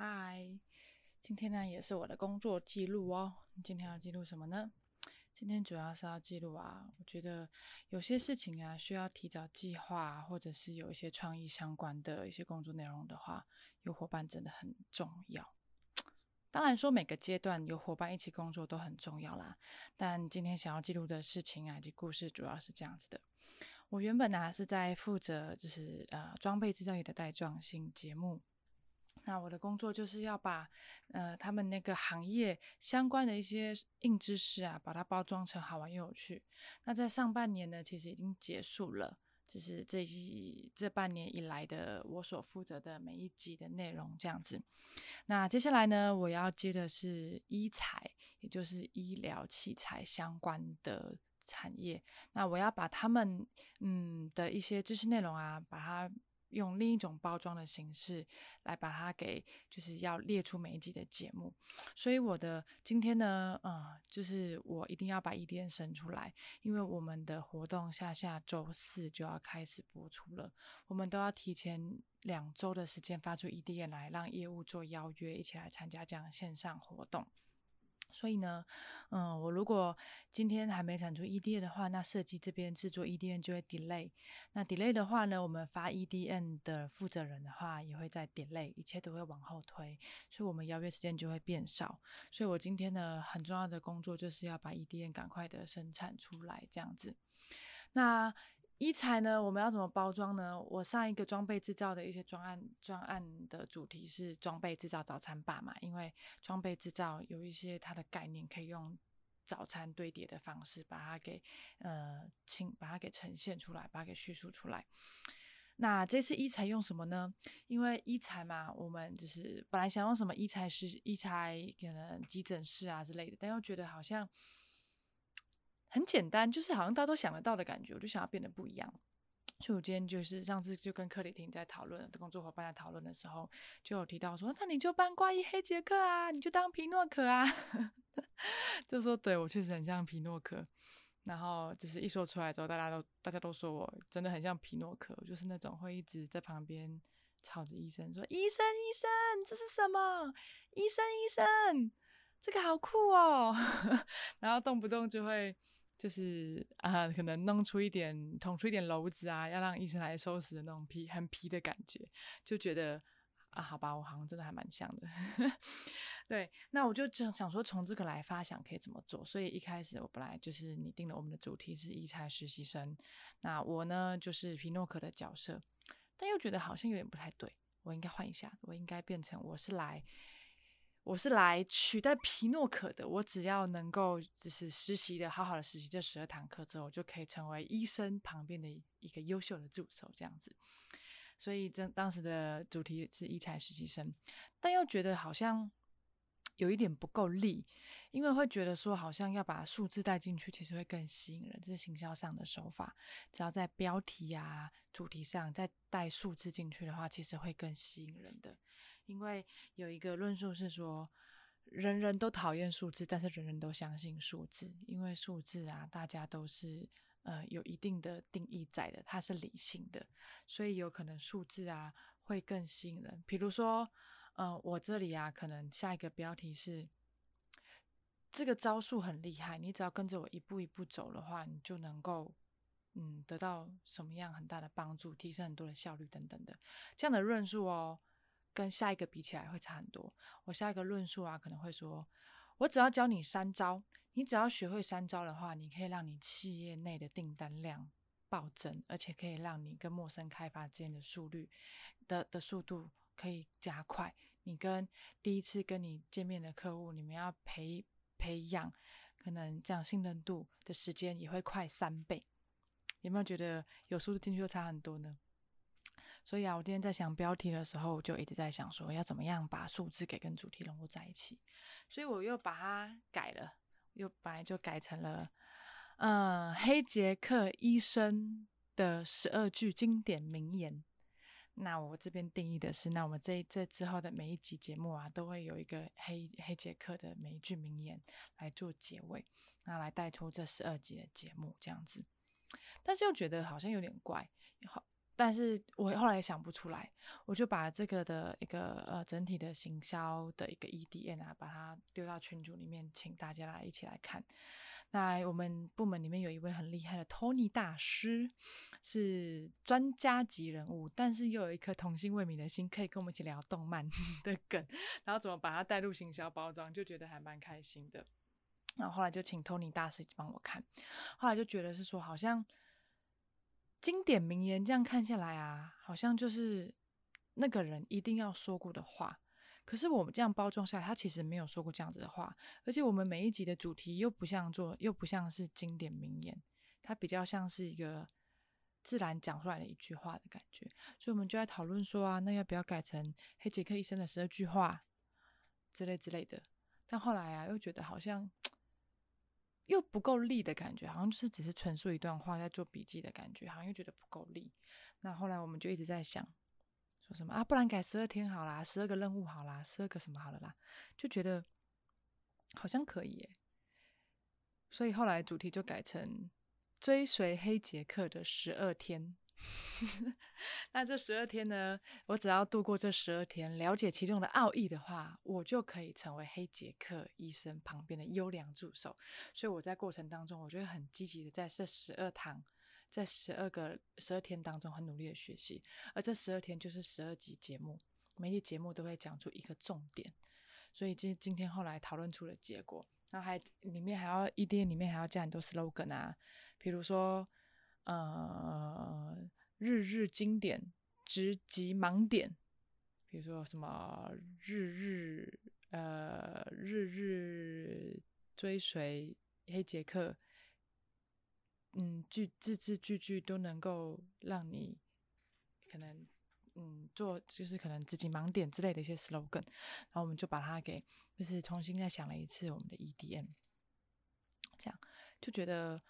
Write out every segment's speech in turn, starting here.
嗨，今天呢也是我的工作记录哦。今天要记录什么呢？今天主要是要记录啊，我觉得有些事情啊需要提早计划，或者是有一些创意相关的一些工作内容的话，有伙伴真的很重要。当然说每个阶段有伙伴一起工作都很重要啦，但今天想要记录的事情啊以及故事主要是这样子的。我原本呢是在负责就是呃装备制造业的带状性节目。那我的工作就是要把，呃，他们那个行业相关的一些硬知识啊，把它包装成好玩又有趣。那在上半年呢，其实已经结束了，就是这一这半年以来的我所负责的每一集的内容这样子。那接下来呢，我要接的是医材，也就是医疗器材相关的产业。那我要把他们嗯的一些知识内容啊，把它。用另一种包装的形式来把它给，就是要列出每一集的节目。所以我的今天呢，呃，就是我一定要把 EDN 生出来，因为我们的活动下下周四就要开始播出了，我们都要提前两周的时间发出 EDN 来，让业务做邀约，一起来参加这样线上活动。所以呢，嗯，我如果今天还没产出 EDN 的话，那设计这边制作 EDN 就会 delay。那 delay 的话呢，我们发 EDN 的负责人的话也会在 delay，一切都会往后推，所以我们邀约时间就会变少。所以我今天呢，很重要的工作就是要把 EDN 赶快的生产出来，这样子。那一材呢？我们要怎么包装呢？我上一个装备制造的一些专案，专案的主题是装备制造早餐吧嘛？因为装备制造有一些它的概念，可以用早餐堆叠的方式把它给呃清，把它给呈现出来，把它给叙述出来。那这次一材用什么呢？因为一材嘛，我们就是本来想用什么一材是一材可能急诊室啊之类的，但又觉得好像。很简单，就是好像大家都想得到的感觉，我就想要变得不一样。所以我今天就是上次就跟克里汀在讨论的，工作伙伴在讨论的时候，就有提到说，那你就扮怪异黑杰克啊，你就当皮诺可啊。就说对我确实很像皮诺可。然后就是一说出来之后，大家都大家都说我真的很像皮诺可，就是那种会一直在旁边吵着医生说：“医生医生，这是什么？医生医生，这个好酷哦。”然后动不动就会。就是啊，可能弄出一点捅出一点篓子啊，要让医生来收拾的那种皮很皮的感觉，就觉得啊，好吧，我好像真的还蛮像的。对，那我就想想说，从这个来发想可以怎么做。所以一开始我本来就是拟定了我们的主题是医材实习生，那我呢就是皮诺可的角色，但又觉得好像有点不太对，我应该换一下，我应该变成我是来。我是来取代皮诺可的。我只要能够就是实习的好好的实习这十二堂课之后，我就可以成为医生旁边的一个优秀的助手这样子。所以这当时的主题是医材实习生，但又觉得好像有一点不够力，因为会觉得说好像要把数字带进去，其实会更吸引人。这是行销上的手法，只要在标题啊、主题上再带数字进去的话，其实会更吸引人的。因为有一个论述是说，人人都讨厌数字，但是人人都相信数字。因为数字啊，大家都是呃有一定的定义在的，它是理性的，所以有可能数字啊会更吸引人。比如说，嗯，我这里啊，可能下一个标题是这个招数很厉害，你只要跟着我一步一步走的话，你就能够嗯得到什么样很大的帮助，提升很多的效率等等的这样的论述哦。跟下一个比起来会差很多。我下一个论述啊，可能会说，我只要教你三招，你只要学会三招的话，你可以让你企业内的订单量暴增，而且可以让你跟陌生开发之间的速率的的速度可以加快。你跟第一次跟你见面的客户，你们要培培养，可能这样信任度的时间也会快三倍。有没有觉得有速度进去就差很多呢？所以啊，我今天在想标题的时候，就一直在想说要怎么样把数字给跟主题融入在一起。所以我又把它改了，又本来就改成了，嗯，黑杰克医生的十二句经典名言。那我这边定义的是，那我们这这之后的每一集节目啊，都会有一个黑黑杰克的每一句名言来做结尾，那来带出这十二集的节目这样子。但是又觉得好像有点怪，好。但是我后来也想不出来，我就把这个的一个呃整体的行销的一个 EDN 啊，把它丢到群组里面，请大家来一起来看。那我们部门里面有一位很厉害的 Tony 大师，是专家级人物，但是又有一颗童心未泯的心，可以跟我们一起聊动漫 的梗，然后怎么把它带入行销包装，就觉得还蛮开心的。然后后来就请 Tony 大师帮我看，后来就觉得是说，好像经典名言这样看下来啊，好像就是那个人一定要说过的话。可是我们这样包装下来，他其实没有说过这样子的话，而且我们每一集的主题又不像做，又不像是经典名言，它比较像是一个自然讲出来的一句话的感觉。所以我们就在讨论说啊，那要不要改成黑杰克医生的十二句话之类之类的？但后来啊，又觉得好像又不够力的感觉，好像就是只是陈述一段话在做笔记的感觉，好像又觉得不够力。那后来我们就一直在想。说什么啊？不然改十二天好啦，十二个任务好啦，十二个什么好了啦？就觉得好像可以耶。所以后来主题就改成追随黑杰克的十二天。那这十二天呢？我只要度过这十二天，了解其中的奥义的话，我就可以成为黑杰克医生旁边的优良助手。所以我在过程当中，我就会很积极的在这十二堂。在十二个十二天当中，很努力的学习，而这十二天就是十二集节目，每集节目都会讲出一个重点，所以今今天后来讨论出了结果，然后还里面还要 E D 里面还要加很多 slogan 啊，比如说呃日日经典直击盲点，比如说什么日日呃日日追随黑杰克。嗯，句字字句句都能够让你可能嗯做，就是可能自己盲点之类的一些 slogan，然后我们就把它给就是重新再想了一次我们的 EDM，这样就觉得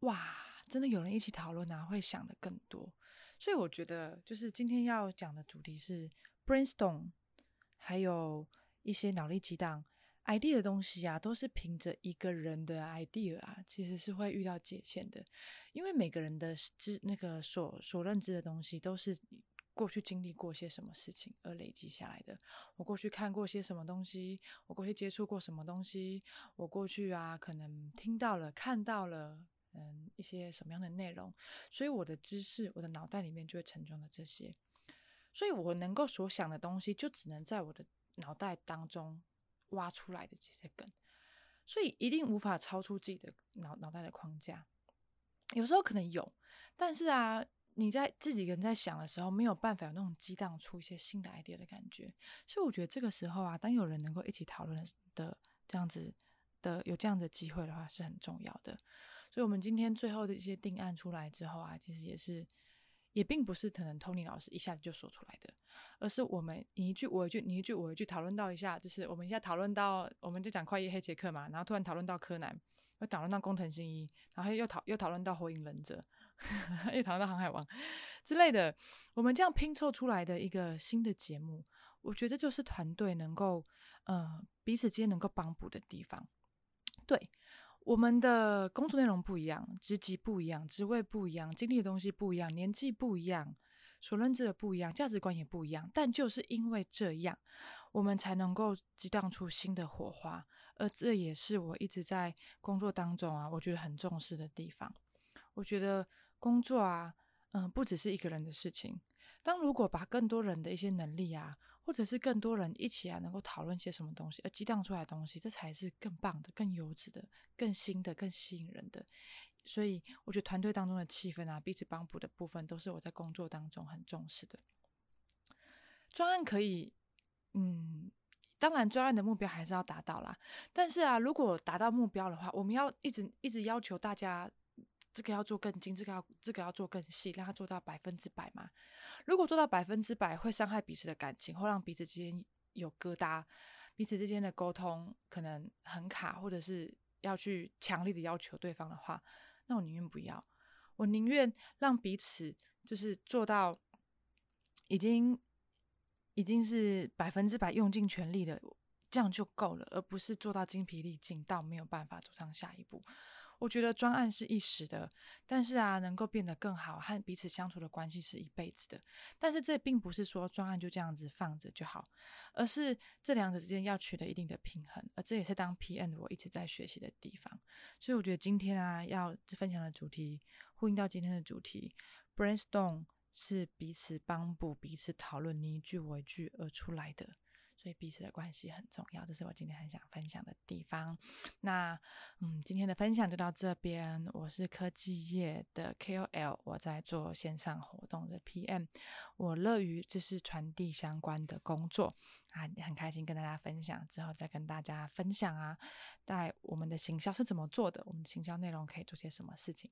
哇，真的有人一起讨论啊，会想的更多。所以我觉得就是今天要讲的主题是 brainstorm，还有一些脑力激荡。idea 的东西啊，都是凭着一个人的 idea 啊，其实是会遇到界限的，因为每个人的知那个所所认知的东西，都是过去经历过些什么事情而累积下来的。我过去看过些什么东西，我过去接触过什么东西，我过去啊可能听到了、看到了，嗯，一些什么样的内容，所以我的知识，我的脑袋里面就会沉重的这些，所以我能够所想的东西，就只能在我的脑袋当中。挖出来的这些梗，所以一定无法超出自己的脑脑袋的框架。有时候可能有，但是啊，你在自己人在想的时候，没有办法有那种激荡出一些新的 idea 的感觉。所以我觉得这个时候啊，当有人能够一起讨论的这样子的有这样的机会的话，是很重要的。所以，我们今天最后的一些定案出来之后啊，其实也是。也并不是可能 Tony 老师一下子就说出来的，而是我们你一句我一句你一句我一句讨论到一下，就是我们一下讨论到，我们就讲快夜黑杰克嘛，然后突然讨论到柯南，又讨论到工藤新一，然后又讨又讨论到火影忍者，又讨论到航海王之类的，我们这样拼凑出来的一个新的节目，我觉得就是团队能够呃彼此间能够帮补的地方，对。我们的工作内容不一样，职级不一样，职位不一样，经历的东西不一样，年纪不一样，所认知的不一样，价值观也不一样。但就是因为这样，我们才能够激荡出新的火花。而这也是我一直在工作当中啊，我觉得很重视的地方。我觉得工作啊，嗯，不只是一个人的事情。当如果把更多人的一些能力啊，或者是更多人一起来能够讨论些什么东西，而激荡出来的东西，这才是更棒的、更优质的、更新的、更吸引人的。所以，我觉得团队当中的气氛啊，彼此帮补的部分，都是我在工作当中很重视的。专案可以，嗯，当然专案的目标还是要达到啦。但是啊，如果达到目标的话，我们要一直一直要求大家。这个要做更精，这个要这个要做更细，让它做到百分之百嘛。如果做到百分之百，会伤害彼此的感情，会让彼此之间有疙瘩，彼此之间的沟通可能很卡，或者是要去强力的要求对方的话，那我宁愿不要。我宁愿让彼此就是做到已经已经是百分之百用尽全力了，这样就够了，而不是做到精疲力尽到没有办法走上下一步。我觉得专案是一时的，但是啊，能够变得更好，和彼此相处的关系是一辈子的。但是这并不是说专案就这样子放着就好，而是这两者之间要取得一定的平衡。而这也是当 PM 我一直在学习的地方。所以我觉得今天啊，要分享的主题呼应到今天的主题，brainstorm 是彼此帮补、彼此讨论、你一句我一句而出来的。所以彼此的关系很重要，这是我今天很想分享的地方。那嗯，今天的分享就到这边。我是科技业的 KOL，我在做线上活动的 PM，我乐于知识传递相关的工作啊，很开心跟大家分享。之后再跟大家分享啊，在我们的行销是怎么做的，我们行销内容可以做些什么事情，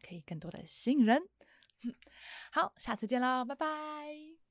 可以更多的吸引人。好，下次见喽，拜拜。